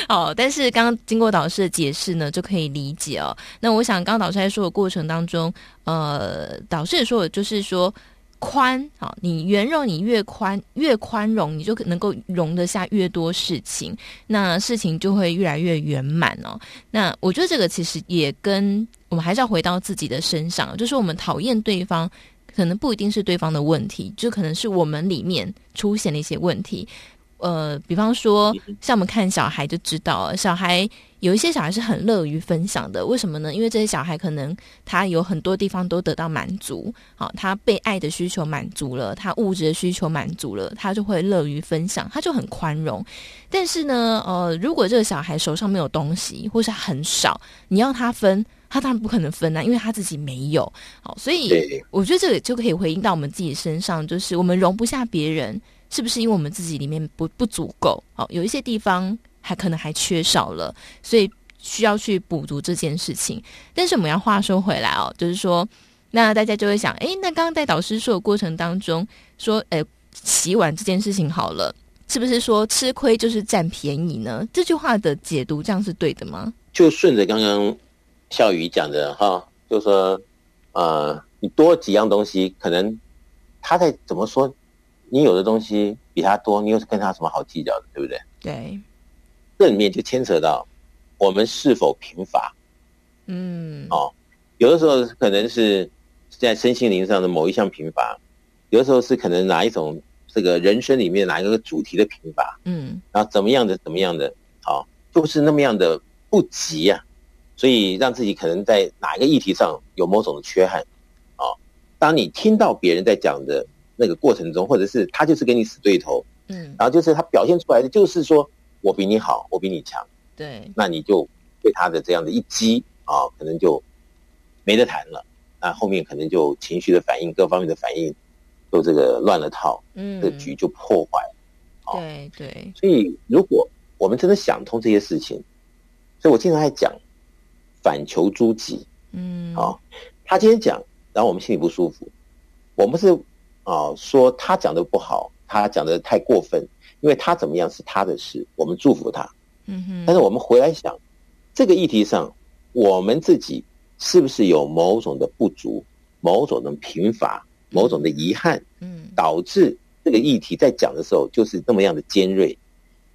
好，但是刚刚经过导师的解释呢，就可以理解哦。那我想，刚刚导师在说的过程当中，呃，导师也说就是说宽，好，你圆融，你越宽越宽容，你就能够容得下越多事情，那事情就会越来越圆满哦。那我觉得这个其实也跟我们还是要回到自己的身上，就是我们讨厌对方。可能不一定是对方的问题，就可能是我们里面出现了一些问题。呃，比方说，像我们看小孩就知道，小孩有一些小孩是很乐于分享的。为什么呢？因为这些小孩可能他有很多地方都得到满足，好，他被爱的需求满足了，他物质的需求满足了，他就会乐于分享，他就很宽容。但是呢，呃，如果这个小孩手上没有东西，或是很少，你要他分，他当然不可能分啊，因为他自己没有。好，所以我觉得这个就可以回应到我们自己身上，就是我们容不下别人。是不是因为我们自己里面不不足够？好，有一些地方还可能还缺少了，所以需要去补足这件事情。但是我们要话说回来哦，就是说，那大家就会想，诶，那刚刚在导师说的过程当中说，诶，洗碗这件事情好了，是不是说吃亏就是占便宜呢？这句话的解读这样是对的吗？就顺着刚刚笑宇讲的哈，就说，呃，你多几样东西，可能他在怎么说？你有的东西比他多，你又是跟他什么好计较的，对不对？对，这里面就牵扯到我们是否贫乏。嗯，哦，有的时候可能是在身心灵上的某一项贫乏，有的时候是可能哪一种这个人生里面哪一个主题的贫乏。嗯，然后怎么样的怎么样的，好、哦，就是那么样的不及啊，所以让自己可能在哪一个议题上有某种的缺憾。啊，当你听到别人在讲的。那个过程中，或者是他就是跟你死对头，嗯，然后就是他表现出来的就是说我比你好，我比你强，对，那你就被他的这样的一击啊，可能就没得谈了，那后面可能就情绪的反应，各方面的反应都这个乱了套，嗯，这个局就破坏了，对对，所以如果我们真的想通这些事情，所以我经常在讲反求诸己，嗯，啊，他今天讲，然后我们心里不舒服，我们是。啊，说他讲的不好，他讲的太过分，因为他怎么样是他的事，我们祝福他。嗯哼。但是我们回来想，这个议题上，我们自己是不是有某种的不足，某种的贫乏，某种的遗憾，嗯，导致这个议题在讲的时候就是那么样的尖锐，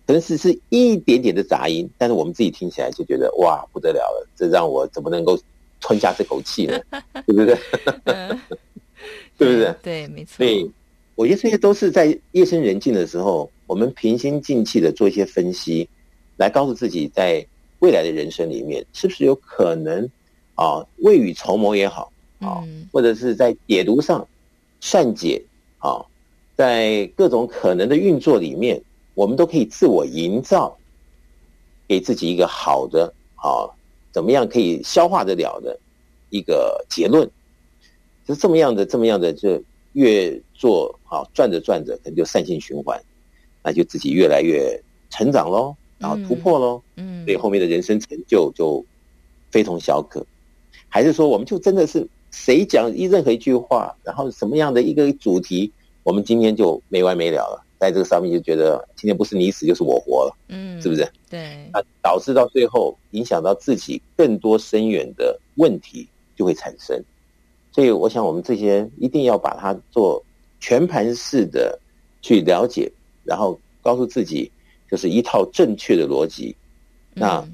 可能是是一点点的杂音，但是我们自己听起来就觉得哇不得了了，这让我怎么能够吞下这口气呢？对不对？对不对？对，没错。所以，我觉得这些都是在夜深人静的时候，我们平心静气的做一些分析，来告诉自己，在未来的人生里面，是不是有可能啊，未雨绸缪也好啊，或者是在解读上善解啊，在各种可能的运作里面，我们都可以自我营造，给自己一个好的啊，怎么样可以消化得了的一个结论。就这么样的，这么样的，就越做啊，转着转着，可能就善性循环，那就自己越来越成长喽，然后突破喽，嗯，所以后面的人生成就就非同小可。还是说，我们就真的是谁讲一任何一句话，然后什么样的一个主题，我们今天就没完没了了，在这个上面就觉得今天不是你死就是我活了，嗯，是不是？对，那导致到最后影响到自己更多深远的问题就会产生。所以，我想我们这些一定要把它做全盘式的去了解，然后告诉自己，就是一套正确的逻辑。那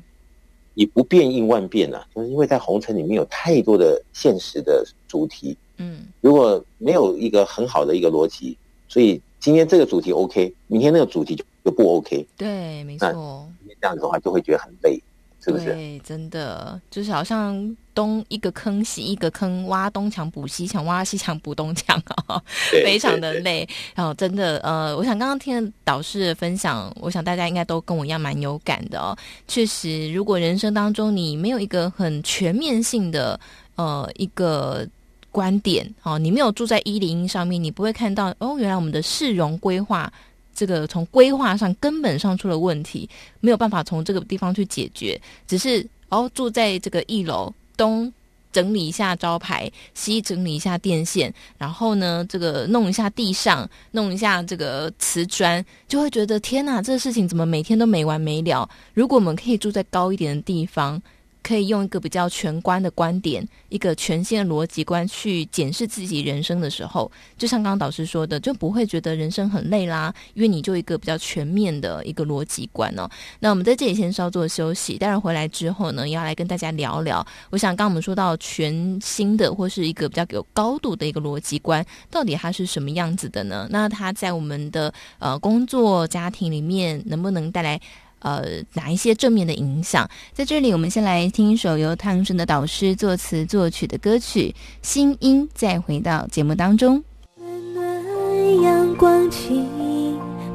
你不变应万变啊，就是因为在红尘里面有太多的现实的主题。嗯，如果没有一个很好的一个逻辑，所以今天这个主题 OK，明天那个主题就就不 OK。对，没错。那这样子的话，就会觉得很累。是不是？对，真的就是好像东一个坑西一个坑，挖东墙补西墙，挖西墙补东墙 啊，非常的累。然后真的呃，我想刚刚听导师的分享，我想大家应该都跟我一样蛮有感的哦。确实，如果人生当中你没有一个很全面性的呃一个观点哦，你没有住在一零一上面，你不会看到哦，原来我们的市容规划。这个从规划上根本上出了问题，没有办法从这个地方去解决，只是哦住在这个一楼，东整理一下招牌，西整理一下电线，然后呢这个弄一下地上，弄一下这个瓷砖，就会觉得天哪，这个事情怎么每天都没完没了？如果我们可以住在高一点的地方，可以用一个比较全观的观点，一个全新的逻辑观去检视自己人生的时候，就像刚刚导师说的，就不会觉得人生很累啦，因为你就一个比较全面的一个逻辑观哦。那我们在这里先稍作休息，待会儿回来之后呢，要来跟大家聊聊。我想刚刚我们说到全新的或是一个比较有高度的一个逻辑观，到底它是什么样子的呢？那它在我们的呃工作家庭里面能不能带来？呃，哪一些正面的影响？在这里，我们先来听一首由太阳盛德导师作词作曲的歌曲《心音》，再回到节目当中。暖暖阳光轻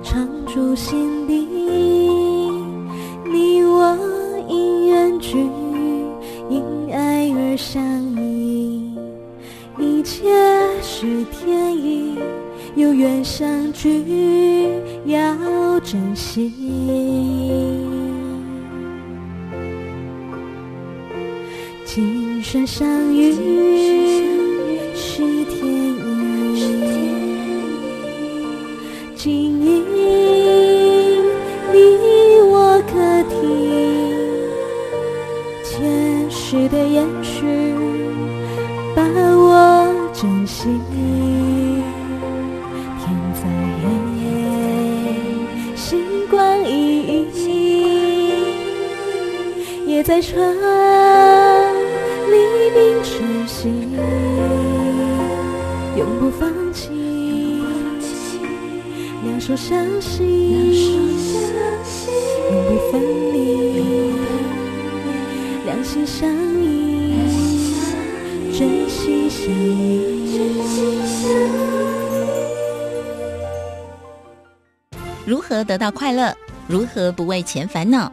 常驻心底，你我因缘聚，因爱而相依，一切是天意。有缘相聚，要珍惜。今生相遇是天意，今夜你我可听前世的延在船黎明晨曦，永不放弃，两手相惜，永不分离，两心相依，真心相依。如何得到快乐？如何不为钱烦恼？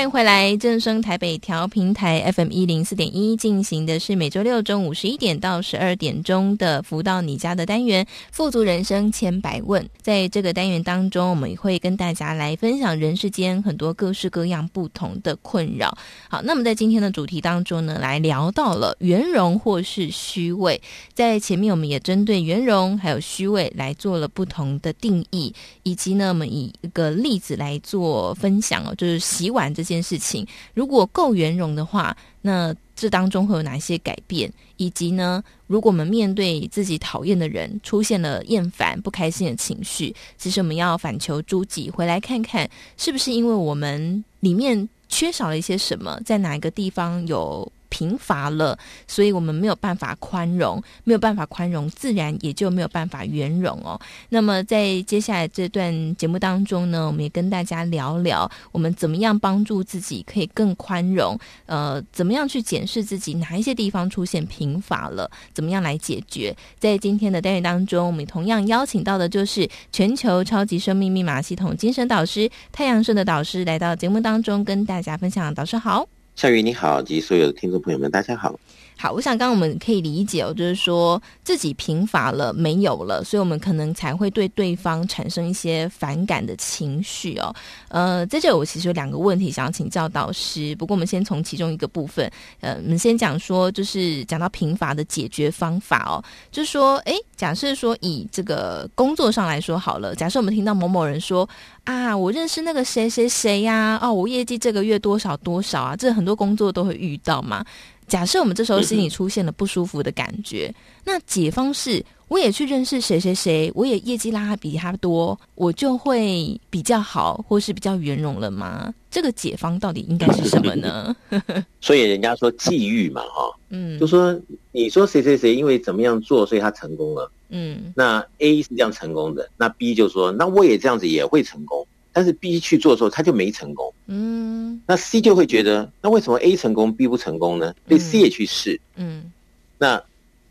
欢迎回来，正声台北调频台 FM 一零四点一进行的是每周六中午十一点到十二点钟的“福到你家”的单元“富足人生千百问”。在这个单元当中，我们会跟大家来分享人世间很多各式各样不同的困扰。好，那么在今天的主题当中呢，来聊到了圆融或是虚伪。在前面，我们也针对圆融还有虚伪来做了不同的定义，以及呢，我们以一个例子来做分享哦，就是洗碗这。件事情如果够圆融的话，那这当中会有哪些改变？以及呢，如果我们面对自己讨厌的人出现了厌烦、不开心的情绪，其实我们要反求诸己，回来看看是不是因为我们里面缺少了一些什么，在哪一个地方有。贫乏了，所以我们没有办法宽容，没有办法宽容，自然也就没有办法圆融哦。那么在接下来这段节目当中呢，我们也跟大家聊聊，我们怎么样帮助自己可以更宽容，呃，怎么样去检视自己哪一些地方出现贫乏了，怎么样来解决。在今天的单元当中，我们同样邀请到的就是全球超级生命密码系统精神导师太阳盛的导师来到节目当中跟大家分享。导师好。夏雨你好，及所有的听众朋友们，大家好。好，我想刚刚我们可以理解哦，就是说自己贫乏了，没有了，所以我们可能才会对对方产生一些反感的情绪哦。呃，在这里我其实有两个问题想要请教导师，不过我们先从其中一个部分，呃，我们先讲说，就是讲到贫乏的解决方法哦，就是说，哎，假设说以这个工作上来说好了，假设我们听到某某人说啊，我认识那个谁谁谁呀，哦，我业绩这个月多少多少啊，这很多工作都会遇到嘛。假设我们这时候心里出现了不舒服的感觉，嗯、那解方是我也去认识谁谁谁，我也业绩拉比他多，我就会比较好，或是比较圆融了吗？这个解方到底应该是什么呢？所以人家说际遇嘛，哈，嗯，就说你说谁谁谁因为怎么样做，所以他成功了，嗯，那 A 是这样成功的，那 B 就说那我也这样子也会成功。但是 B 去做的时候，他就没成功。嗯，那 C 就会觉得，那为什么 A 成功，B 不成功呢？所以 C 也去试。嗯，那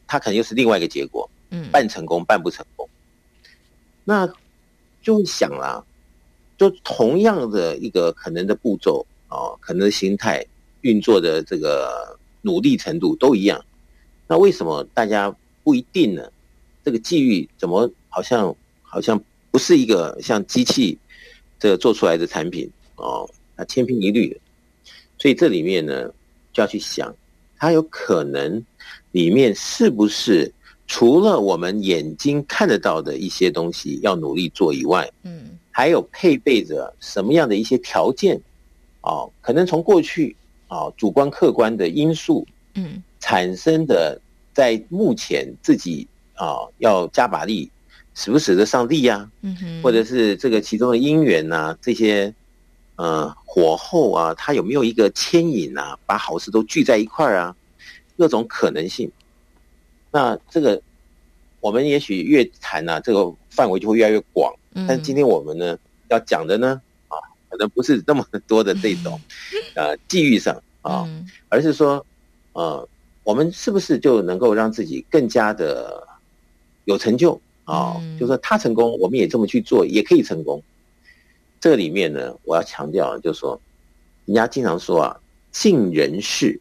他可能又是另外一个结果。嗯，半成功，半不成功。那就会想啦，就同样的一个可能的步骤哦，可能的心态运作的这个努力程度都一样。那为什么大家不一定呢？这个际遇怎么好像好像不是一个像机器？这个做出来的产品哦，啊，千篇一律的。所以这里面呢，就要去想，它有可能里面是不是除了我们眼睛看得到的一些东西要努力做以外，嗯，还有配备着什么样的一些条件哦？可能从过去啊，主观客观的因素，嗯，产生的，在目前自己啊要加把力，使不使得上力呀？嗯哼，或者是这个其中的因缘呐，这些。呃，火候啊，它有没有一个牵引啊？把好事都聚在一块儿啊，各种可能性。那这个我们也许越谈呢、啊，这个范围就会越来越广。嗯。但今天我们呢要讲的呢，啊，可能不是那么 多的这种，呃，际遇上啊，而是说，呃，我们是不是就能够让自己更加的有成就啊？就是说他成功，我们也这么去做，也可以成功。这个里面呢，我要强调，就是说，人家经常说啊，尽人事，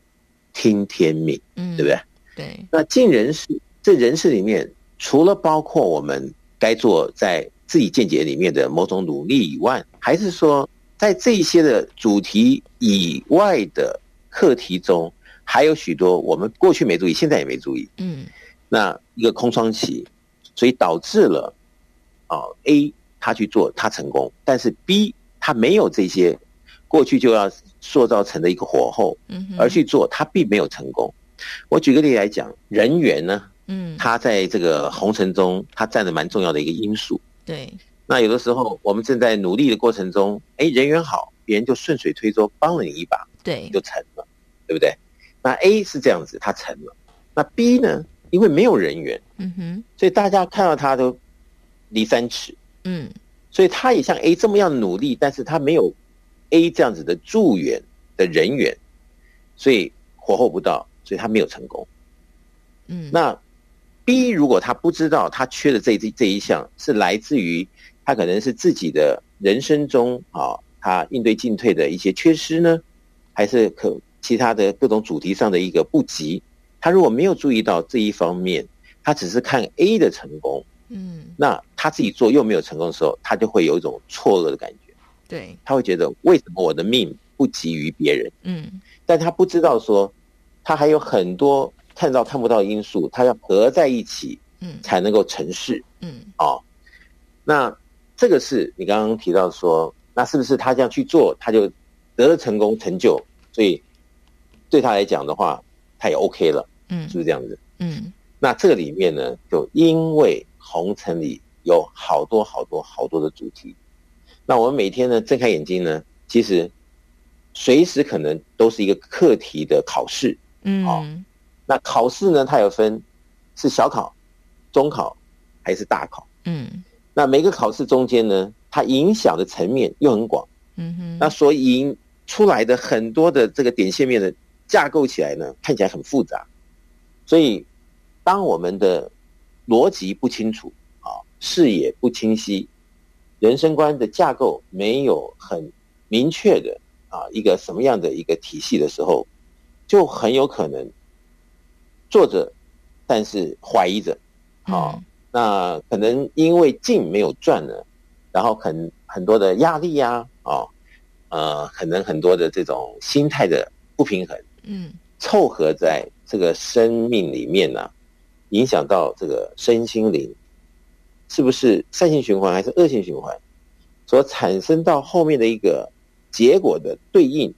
听天命，嗯，对不对？对。那尽人事，这人事里面，除了包括我们该做在自己见解里面的某种努力以外，还是说，在这些的主题以外的课题中，还有许多我们过去没注意，现在也没注意，嗯。那一个空窗期，所以导致了啊 A。他去做，他成功，但是 B 他没有这些过去就要塑造成的一个火候，而去做，他并没有成功。我举个例来讲，人缘呢，嗯，他在这个红尘中，他占了蛮重要的一个因素。对，那有的时候我们正在努力的过程中，哎，人缘好，别人就顺水推舟帮了你一把，对，就成了，对不对？那 A 是这样子，他成了。那 B 呢？因为没有人缘，嗯哼，所以大家看到他都离三尺。嗯，所以他也像 A 这么样努力，但是他没有 A 这样子的助援的人员，所以火候不到，所以他没有成功。嗯，那 B 如果他不知道他缺的这这这一项是来自于他可能是自己的人生中啊，他应对进退的一些缺失呢，还是可其他的各种主题上的一个不及，他如果没有注意到这一方面，他只是看 A 的成功。嗯，那他自己做又没有成功的时候，他就会有一种错愕的感觉。对，他会觉得为什么我的命不及于别人？嗯，但他不知道说，他还有很多看到看不到的因素，他要合在一起，嗯，才能够成事。嗯，哦，那这个是你刚刚提到说，那是不是他这样去做，他就得了成功成就？所以对他来讲的话，他也 OK 了。嗯，是不是这样子？嗯，那这个里面呢，就因为。红尘里有好多好多好多的主题，那我们每天呢睁开眼睛呢，其实随时可能都是一个课题的考试。嗯，好，那考试呢，它有分是小考、中考还是大考。嗯，那每个考试中间呢，它影响的层面又很广。嗯哼，那所以出来的很多的这个点线面的架构起来呢，看起来很复杂。所以当我们的逻辑不清楚啊，视野不清晰，人生观的架构没有很明确的啊一个什么样的一个体系的时候，就很有可能做着，但是怀疑着，啊，嗯、那可能因为劲没有转呢，然后很很多的压力呀，啊，呃，可能很多的这种心态的不平衡，嗯，凑合在这个生命里面呢、啊。影响到这个身心灵，是不是善性循环还是恶性循环？所产生到后面的一个结果的对应，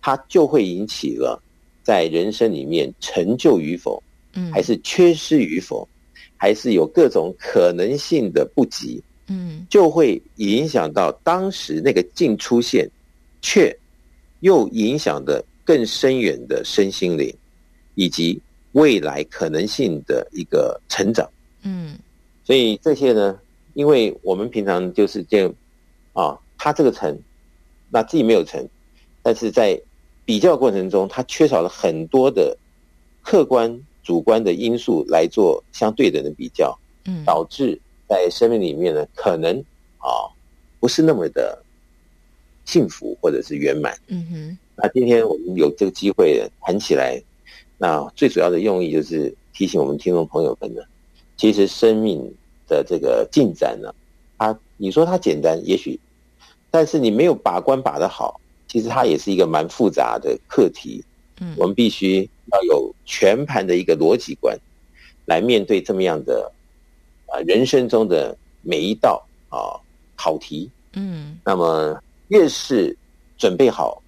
它就会引起了在人生里面成就与否，嗯，还是缺失与否，还是有各种可能性的不及，嗯，就会影响到当时那个境出现，却又影响的更深远的身心灵，以及。未来可能性的一个成长，嗯，所以这些呢，因为我们平常就是这样啊，他这个成，那自己没有成，但是在比较过程中，他缺少了很多的客观、主观的因素来做相对等的比较，嗯，导致在生命里面呢，可能啊不是那么的幸福或者是圆满，嗯哼。那今天我们有这个机会谈起来。那最主要的用意就是提醒我们听众朋友们呢，其实生命的这个进展呢，它你说它简单，也许，但是你没有把关把得好，其实它也是一个蛮复杂的课题。嗯，我们必须要有全盘的一个逻辑观，来面对这么样的啊人生中的每一道啊考题。嗯，那么越是准备好，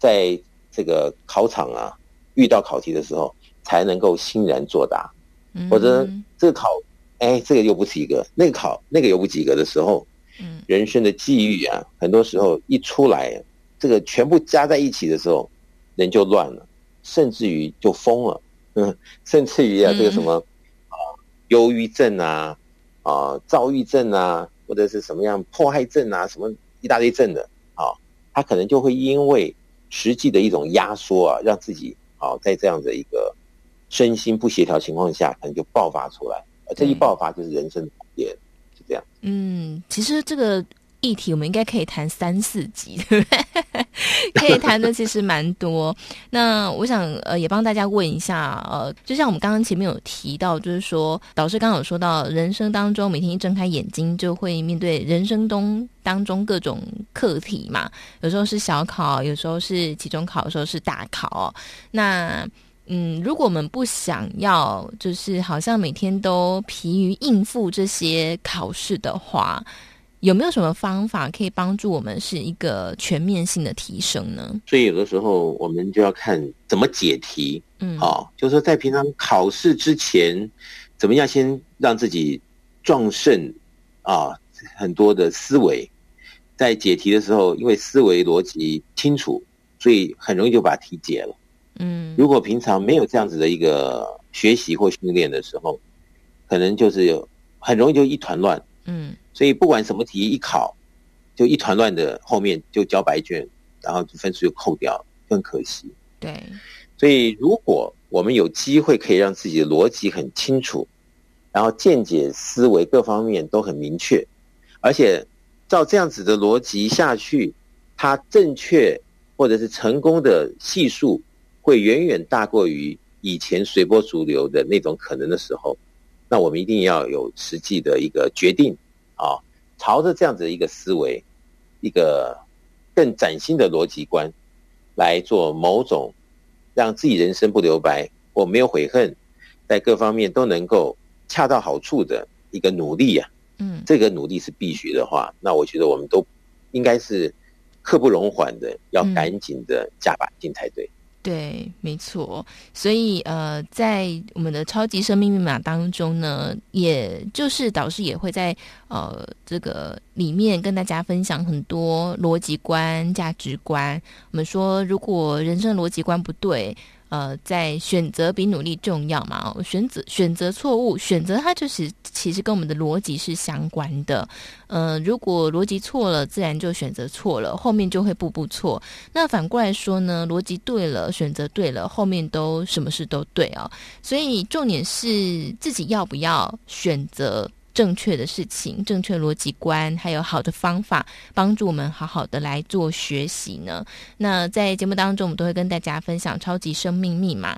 在这个考场啊遇到考题的时候，才能够欣然作答。或者这个考，哎，这个又不及格，那个考那个又不及格的时候，嗯，人生的际遇啊，很多时候一出来，这个全部加在一起的时候，人就乱了，甚至于就疯了，嗯，甚至于啊，这个什么啊，忧郁症啊，啊，躁郁症啊，或者是什么样迫害症啊，什么一大堆症的啊，他可能就会因为实际的一种压缩啊，让自己啊，在这样的一个。身心不协调情况下，可能就爆发出来，而这一爆发就是人生的改变，是这样。嗯，其实这个议题我们应该可以谈三四集，对不对？可以谈的其实蛮多。那我想呃，也帮大家问一下，呃，就像我们刚刚前面有提到，就是说导师刚刚有说到，人生当中每天一睁开眼睛就会面对人生中当中各种课题嘛，有时候是小考，有时候是期中考，有时候是大考。那嗯，如果我们不想要，就是好像每天都疲于应付这些考试的话，有没有什么方法可以帮助我们是一个全面性的提升呢？所以有的时候我们就要看怎么解题。嗯，好、哦，就是说在平常考试之前，怎么样先让自己壮盛啊，很多的思维，在解题的时候，因为思维逻辑清楚，所以很容易就把题解了。嗯，如果平常没有这样子的一个学习或训练的时候，可能就是有很容易就一团乱。嗯，所以不管什么题一考，就一团乱的，后面就交白卷，然后分数就扣掉，就很可惜。对，所以如果我们有机会可以让自己的逻辑很清楚，然后见解思维各方面都很明确，而且照这样子的逻辑下去，它正确或者是成功的系数。会远远大过于以前随波逐流的那种可能的时候，那我们一定要有实际的一个决定啊，朝着这样子的一个思维，一个更崭新的逻辑观来做某种让自己人生不留白我没有悔恨，在各方面都能够恰到好处的一个努力呀。嗯，这个努力是必须的话，那我觉得我们都应该是刻不容缓的，要赶紧的加把劲才对。对，没错。所以呃，在我们的超级生命密码当中呢，也就是导师也会在呃这个里面跟大家分享很多逻辑观、价值观。我们说，如果人生逻辑观不对，呃，在选择比努力重要嘛？选择选择错误，选择它就是其实跟我们的逻辑是相关的。呃，如果逻辑错了，自然就选择错了，后面就会步步错。那反过来说呢，逻辑对了，选择对了，后面都什么事都对啊。所以重点是自己要不要选择。正确的事情，正确逻辑观，还有好的方法，帮助我们好好的来做学习呢。那在节目当中，我们都会跟大家分享《超级生命密码》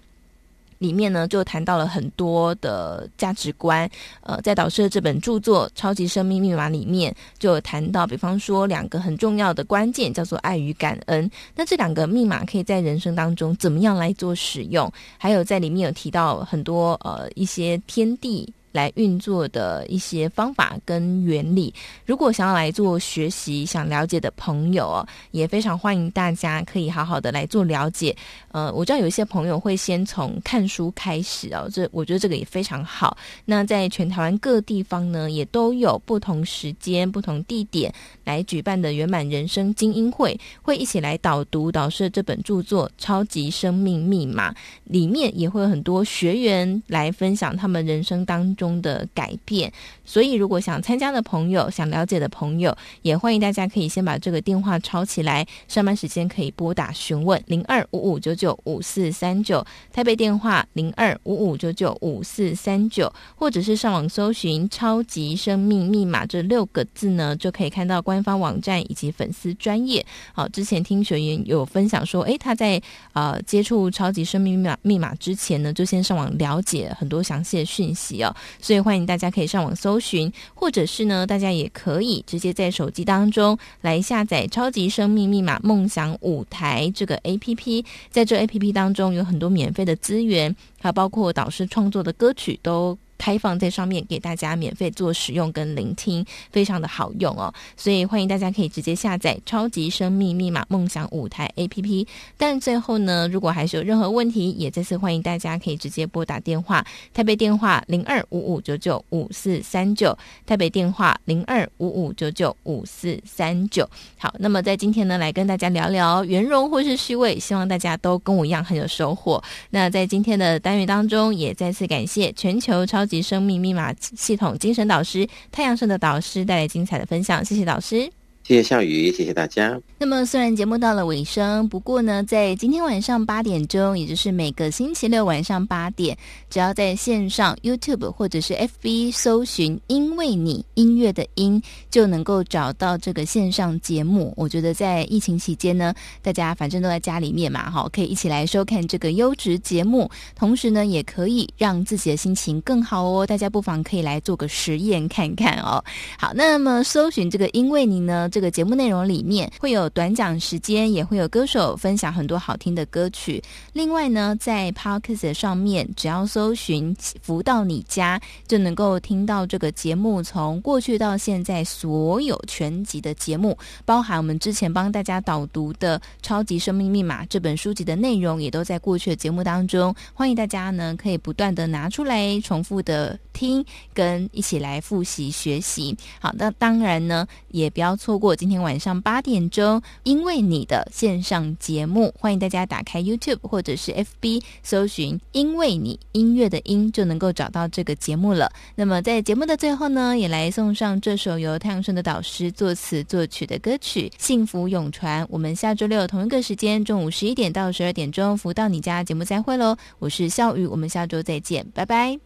里面呢，就谈到了很多的价值观。呃，在导师的这本著作《超级生命密码》里面，就谈到，比方说两个很重要的关键，叫做爱与感恩。那这两个密码可以在人生当中怎么样来做使用？还有在里面有提到很多呃一些天地。来运作的一些方法跟原理，如果想要来做学习、想了解的朋友哦，也非常欢迎大家可以好好的来做了解。呃，我知道有一些朋友会先从看书开始哦，这我觉得这个也非常好。那在全台湾各地方呢，也都有不同时间、不同地点来举办的圆满人生精英会，会一起来导读导师这本著作《超级生命密码》，里面也会有很多学员来分享他们人生当中中的改变，所以如果想参加的朋友、想了解的朋友，也欢迎大家可以先把这个电话抄起来，上班时间可以拨打询问零二五五九九五四三九，台北电话零二五五九九五四三九，或者是上网搜寻“超级生命密码”这六个字呢，就可以看到官方网站以及粉丝专业。好，之前听学员有分享说，诶，他在呃接触超级生命密码密码之前呢，就先上网了解很多详细的讯息哦。所以欢迎大家可以上网搜寻，或者是呢，大家也可以直接在手机当中来下载《超级生命密码梦想舞台》这个 APP，在这 APP 当中有很多免费的资源，还有包括导师创作的歌曲都。开放在上面给大家免费做使用跟聆听，非常的好用哦，所以欢迎大家可以直接下载《超级生命密码梦想舞台》APP。但最后呢，如果还是有任何问题，也再次欢迎大家可以直接拨打电话，台北电话零二五五九九五四三九，台北电话零二五五九九五四三九。好，那么在今天呢，来跟大家聊聊圆融或是虚伪，希望大家都跟我一样很有收获。那在今天的单元当中，也再次感谢全球超及生命密码系统精神导师太阳神的导师带来精彩的分享，谢谢导师。谢谢笑宇，谢谢大家。那么，虽然节目到了尾声，不过呢，在今天晚上八点钟，也就是每个星期六晚上八点，只要在线上 YouTube 或者是 FB 搜寻“因为你音乐的音”，就能够找到这个线上节目。我觉得在疫情期间呢，大家反正都在家里面嘛，哈，可以一起来收看这个优质节目，同时呢，也可以让自己的心情更好哦。大家不妨可以来做个实验看看哦。好，那么搜寻这个“因为你”呢？这个节目内容里面会有短讲时间，也会有歌手分享很多好听的歌曲。另外呢，在 Podcast 上面，只要搜寻“福到你家”，就能够听到这个节目从过去到现在所有全集的节目，包含我们之前帮大家导读的《超级生命密码》这本书籍的内容，也都在过去的节目当中。欢迎大家呢，可以不断的拿出来重复的听，跟一起来复习学习。好，那当然呢，也不要错过。今天晚上八点钟，因为你的线上节目，欢迎大家打开 YouTube 或者是 FB 搜寻“因为你音乐的音”，就能够找到这个节目了。那么在节目的最后呢，也来送上这首由太阳盛德导师作词作曲的歌曲《幸福永传》。我们下周六同一个时间，中午十一点到十二点钟，福到你家节目再会喽！我是笑宇，我们下周再见，拜拜。